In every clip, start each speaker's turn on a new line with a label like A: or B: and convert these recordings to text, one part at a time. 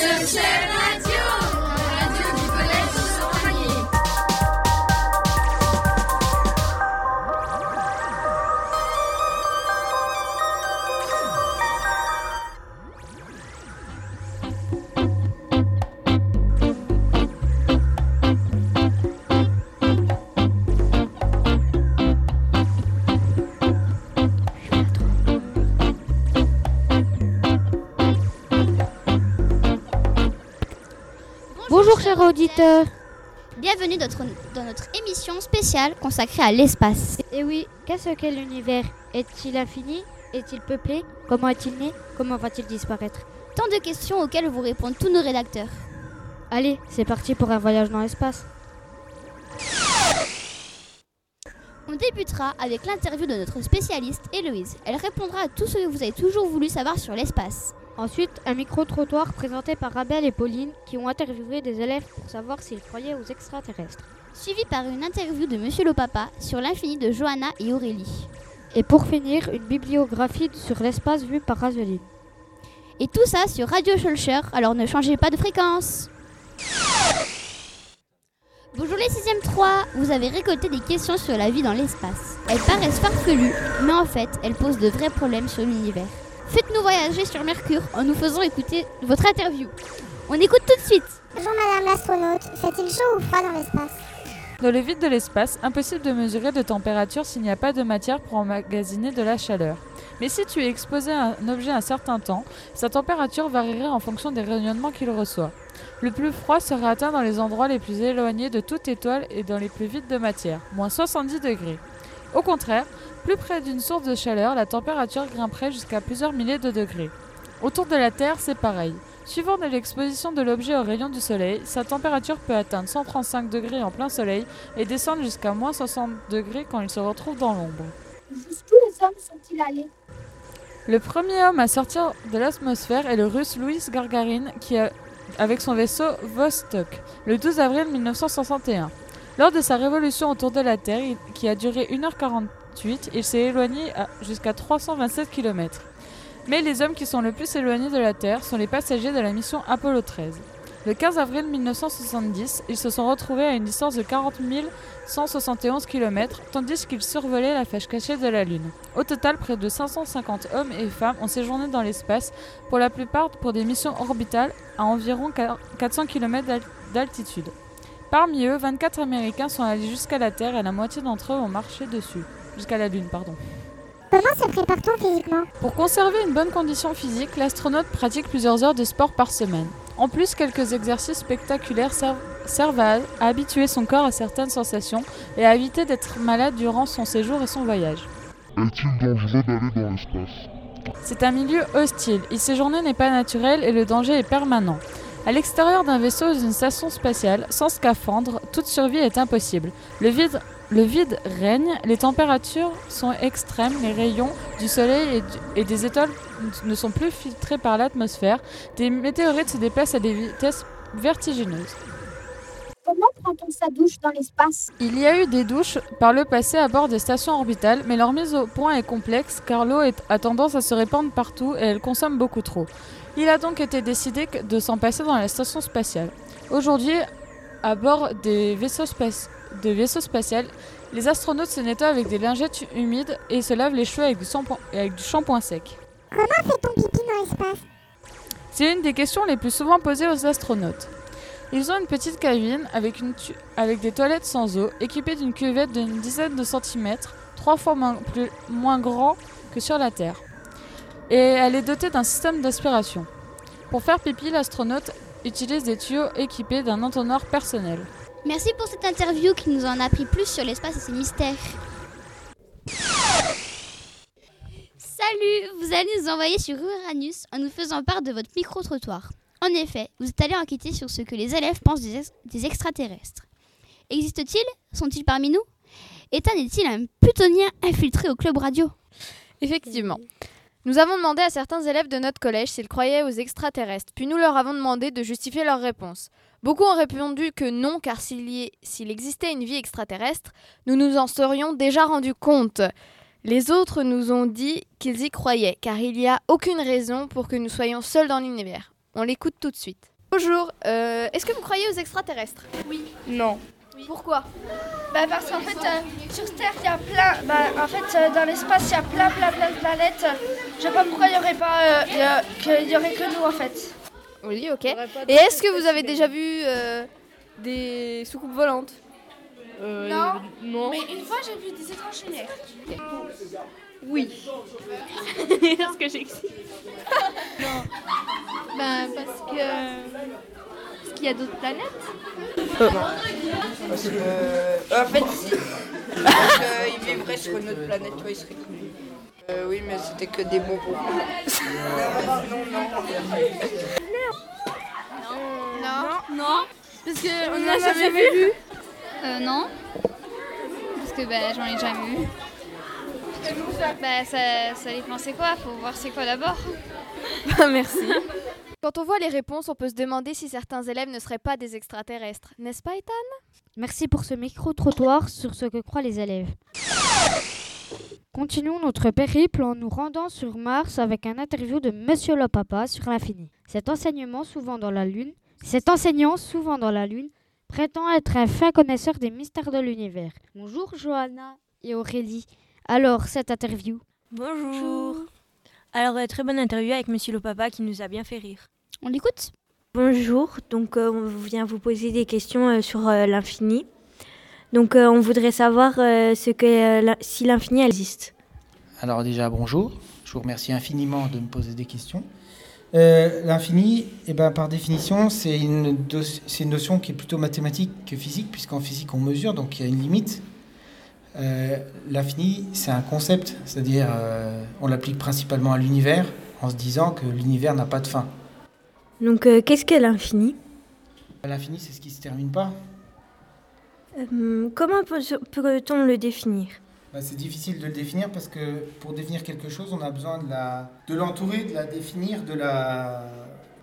A: Bonjour chers auditeurs.
B: Bienvenue dans notre émission spéciale consacrée à l'espace.
A: Et oui, qu'est-ce qu'est l'univers Est-il infini? Est-il peuplé? Comment est-il né? Comment va-t-il disparaître?
B: Tant de questions auxquelles vous répondent tous nos rédacteurs.
A: Allez, c'est parti pour un voyage dans l'espace.
B: On débutera avec l'interview de notre spécialiste Héloïse. Elle répondra à tout ce que vous avez toujours voulu savoir sur l'espace.
A: Ensuite, un micro-trottoir présenté par Abel et Pauline qui ont interviewé des élèves pour savoir s'ils croyaient aux extraterrestres.
B: Suivi par une interview de Monsieur le Papa sur l'infini de Johanna et Aurélie.
A: Et pour finir, une bibliographie sur l'espace vue par Azeline.
B: Et tout ça sur Radio Schulcher, alors ne changez pas de fréquence. Bonjour les 6e 3, vous avez récolté des questions sur la vie dans l'espace. Elles paraissent farfelues, mais en fait, elles posent de vrais problèmes sur l'univers. Faites-nous voyager sur Mercure en nous faisant écouter votre interview. On écoute tout de suite.
C: Bonjour Madame l'astronaute, fait-il chaud ou froid dans l'espace?
D: Dans le vide de l'espace, impossible de mesurer de température s'il n'y a pas de matière pour emmagasiner de la chaleur. Mais si tu es exposé à un objet un certain temps, sa température varierait en fonction des rayonnements qu'il reçoit. Le plus froid serait atteint dans les endroits les plus éloignés de toute étoile et dans les plus vides de matière, moins 70 degrés. Au contraire, plus près d'une source de chaleur, la température grimperait jusqu'à plusieurs milliers de degrés. Autour de la Terre, c'est pareil. Suivant de l'exposition de l'objet aux rayons du soleil, sa température peut atteindre 135 degrés en plein soleil et descendre jusqu'à moins 60 degrés quand il se retrouve dans l'ombre.
C: Jusqu'où les hommes sont-ils allés?
D: Le premier homme à sortir de l'atmosphère est le russe Louis Gagarin qui a, avec son vaisseau Vostok, le 12 avril 1961. Lors de sa révolution autour de la Terre, qui a duré 1h40, il s'est éloigné jusqu'à 327 km. Mais les hommes qui sont le plus éloignés de la Terre sont les passagers de la mission Apollo 13. Le 15 avril 1970, ils se sont retrouvés à une distance de 40 171 km, tandis qu'ils survolaient la fâche cachée de la Lune. Au total, près de 550 hommes et femmes ont séjourné dans l'espace, pour la plupart pour des missions orbitales à environ 400 km d'altitude. Parmi eux, 24 Américains sont allés jusqu'à la Terre et la moitié d'entre eux ont marché dessus jusqu'à la Lune, pardon.
C: Comment se prépare-t-on physiquement?
D: Pour conserver une bonne condition physique, l'astronaute pratique plusieurs heures de sport par semaine. En plus, quelques exercices spectaculaires servent, à, habituer son corps à certaines sensations et à éviter d'être malade durant son séjour et son voyage.
E: Est-il dangereux d'aller dans l'espace?
D: C'est un milieu hostile. Y séjourner n'est pas naturel et le danger est permanent. À l'extérieur d'un vaisseau ou d'une station spatiale, sans scaphandre, toute survie est impossible. Le vide le vide règne, les températures sont extrêmes, les rayons du soleil et, des étoiles ne sont plus filtrés par l'atmosphère, des météorites se déplacent à des vitesses vertigineuses.
C: Comment prend-on sa douche dans l'espace?
D: Il y a eu des douches par le passé à bord des stations orbitales, mais leur mise au point est complexe car l'eau a tendance à se répandre partout et elle consomme beaucoup trop. Il a donc été décidé de s'en passer dans la station spatiale. Aujourd'hui, à bord des vaisseaux spatiaux, de spatial, les astronautes se nettoient avec des lingettes humides et se lavent les cheveux avec du shampoing, sec.
C: Comment fait-on pipi dans l'espace?
D: C'est une des questions les plus souvent posées aux astronautes. Ils ont une petite cabine avec, une avec des toilettes sans eau, équipées d'une cuvette d'une dizaine de centimètres, trois fois moins, plus, moins grand que sur la Terre. Et elle est dotée d'un système d'aspiration. Pour faire pipi, l'astronaute utilise des tuyaux équipés d'un entonnoir personnel.
B: Merci pour cette interview qui nous en a appris plus sur l'espace et ses mystères. Salut, vous allez nous envoyer sur Uranus en nous faisant part de votre micro-trottoir. En effet, vous êtes allé enquêter sur ce que les élèves pensent des, extraterrestres. Existent-ils Sont-ils parmi nous? Ethan est-il un plutonien infiltré au club radio?
F: Effectivement. Nous avons demandé à certains élèves de notre collège s'ils croyaient aux extraterrestres, puis nous leur avons demandé de justifier leur réponse. Beaucoup ont répondu que non, car s'il existait une vie extraterrestre, nous nous en serions déjà rendus compte. Les autres nous ont dit qu'ils y croyaient, car il n'y a aucune raison pour que nous soyons seuls dans l'univers. On l'écoute tout de suite. Bonjour, euh, est-ce que vous croyez aux extraterrestres?
G: Non.
F: Pourquoi
G: Bah parce qu'en fait, euh, sur Terre, il y a plein... Bah en fait, euh, dans l'espace, il y a plein, plein, plein de planètes. Je sais pas pourquoi il y aurait pas... euh, il y a- qu'il y aurait que nous, en fait.
F: Oui, ok. Et est-ce que vous avez déjà vu euh, des soucoupes volantes?
G: Non.
D: Non.
G: Mais une fois, j'ai vu des étranges lumières.
F: Oui.
G: Est-ce que j'existe
B: Ben, parce que. Qu'il y a d'autres planètes.
H: Parce que, euh, en fait, si. Parce qu'il vivrait sur une autre planète, toi, il serait connu. Euh, oui, mais c'était que des bonbons. non, non.
B: Non. Non. Parce que.
G: On n'a jamais vu.
B: Euh, non. Parce que ben, j'en ai jamais vu. Bah, ça, ça dépend c'est quoi, faut voir c'est quoi d'abord.
F: Merci. Quand on voit les réponses, on peut se demander si certains élèves ne seraient pas des extraterrestres. N'est-ce pas, Ethan?
A: Merci pour ce micro-trottoir sur ce que croient les élèves. Continuons notre périple en nous rendant sur Mars avec un interview de Monsieur le Papa sur l'infini. Cet enseignement souvent dans la Lune, cet enseignant souvent dans la Lune, prétend être un fin connaisseur des mystères de l'univers. Bonjour Johanna et Aurélie. Alors, cette interview?
I: Bonjour. Alors, euh, très bonne interview avec Monsieur le Papa qui nous a bien fait rire.
B: On l'écoute
I: Bonjour, donc euh, on vient vous poser des questions euh, sur euh, l'infini. Donc, euh, on voudrait savoir euh, ce que, euh, l'in- si l'infini existe.
J: Alors déjà, bonjour. Je vous remercie infiniment de me poser des questions. Euh, L'infini, eh ben, par définition, c'est une, une notion qui est plutôt mathématique que physique, puisqu'en physique, on mesure, donc il y a une limite. Euh, L'infini, c'est un concept, c'est-à-dire euh, on l'applique principalement à l'univers, en se disant que l'univers n'a pas de fin.
I: Donc, euh, qu'est-ce que l'infini?
J: L'infini, c'est ce qui se termine pas.
I: Euh, Comment peut- peut-on le définir?
J: Bah, c'est difficile de le définir parce que pour définir quelque chose, on a besoin de la, de l'entourer, de la définir, de la,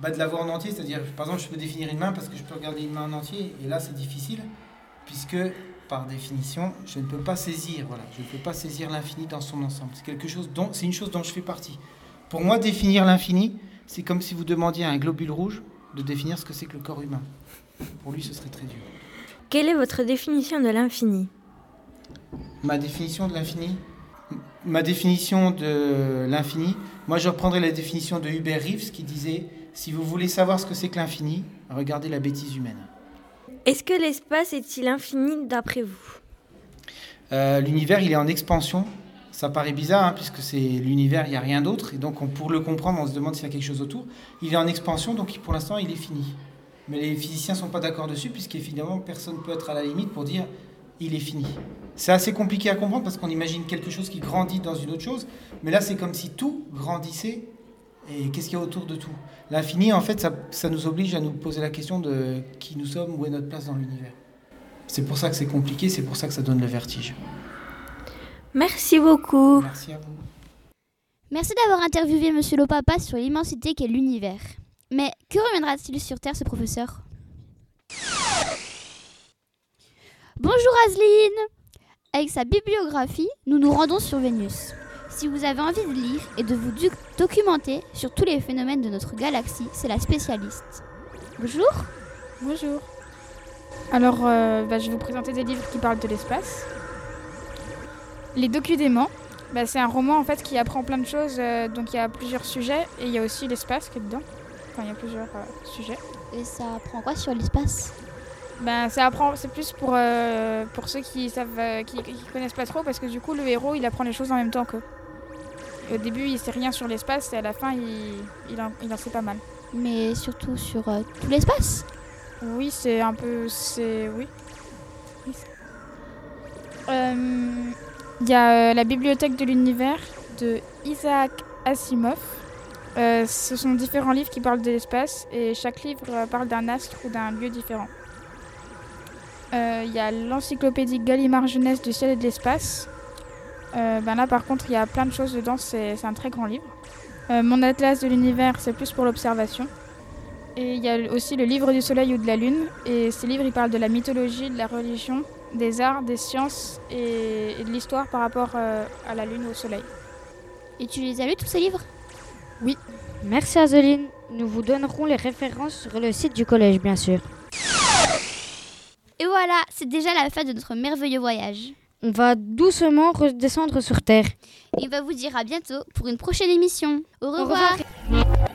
J: bah, de la voir en entier. C'est-à-dire, par exemple, je peux définir une main parce que je peux regarder une main en entier, et là, c'est difficile puisque par définition, je ne peux pas saisir. Voilà, je ne peux pas saisir l'infini dans son ensemble. C'est quelque chose dont, c'est une chose dont je fais partie. Pour moi, définir l'infini, c'est comme si vous demandiez à un globule rouge de définir ce que c'est que le corps humain. Pour lui, ce serait très dur.
I: Quelle est votre définition de l'infini?
J: Ma définition de l'infini? Ma définition de l'infini, moi je reprendrai la définition de Hubert Reeves qui disait Si vous voulez savoir ce que c'est que l'infini, regardez la bêtise humaine.
I: Est-ce que l'espace est-il infini d'après vous?
J: Euh, L'univers, il est en expansion. Ça paraît bizarre, hein, puisque c'est l'univers, il n'y a rien d'autre. Et donc, on- pour le comprendre, on se demande s'il y a quelque chose autour. Il est en expansion, donc pour l'instant, il est fini. Mais les physiciens ne sont pas d'accord dessus, puisqu'évidemment, personne ne peut être à la limite pour dire il est fini. C'est assez compliqué à comprendre parce qu'on imagine quelque chose qui grandit dans une autre chose. Mais là, c'est comme si tout grandissait. Et qu'est-ce qu'il y a autour de tout? L'infini, en fait, ça, ça nous oblige à nous poser la question de qui nous sommes, où est notre place dans l'univers. C'est pour ça que c'est compliqué, c'est pour ça que ça donne le vertige.
I: Merci beaucoup.
J: Merci à vous.
B: Merci d'avoir interviewé Monsieur le Papa sur l'immensité qu'est l'univers. Mais que reviendra-t-il sur Terre, ce professeur? Bonjour Azeline Avec sa bibliographie, nous nous rendons sur Vénus. Si vous avez envie de lire et de vous documenter sur tous les phénomènes de notre galaxie, c'est la spécialiste. Bonjour
K: Bonjour. Alors, euh, bah, je vais vous présenter des livres qui parlent de l'espace. Les Docudéments, bah, c'est un roman en fait qui apprend plein de choses. euh, donc il y a plusieurs sujets et il y a aussi l'espace qui est dedans. Enfin, il y a plusieurs euh, sujets.
B: Et ça apprend quoi sur l'espace?
K: Ben, ça apprend, c'est plus pour, euh, pour ceux qui savent, euh, qui, qui connaissent pas trop, parce que du coup, le héros, il apprend les choses en même temps qu'eux. Au début, il sait rien sur l'espace, et à la fin, il, il, en, il en sait pas mal.
B: Mais surtout sur euh, tout l'espace
K: Oui, c'est un peu, c'est, oui. Euh, Il y a euh, la bibliothèque de l'univers de Isaac Asimov. Ce sont différents livres qui parlent de l'espace et chaque livre parle d'un astre ou d'un lieu différent. Il y a l'encyclopédie Gallimard Jeunesse du ciel et de l'espace. Euh, ben là par contre il y a plein de choses dedans, c'est c'est un très grand livre. Euh, Mon atlas de l'univers c'est plus pour l'observation. Et il y a aussi le livre du soleil ou de la lune. Et ces livres ils parlent de la mythologie, de la religion, des arts, des sciences et, et de l'histoire par rapport euh, à la lune ou au soleil.
B: Et tu les as lus tous ces livres?
K: Oui.
A: Merci Azeline. Nous vous donnerons les références sur le site du collège, bien sûr.
B: Et voilà, c'est déjà la fin de notre merveilleux voyage.
A: On va doucement redescendre sur Terre.
B: Et on va vous dire à bientôt pour une prochaine émission. Au revoir.
A: revoir.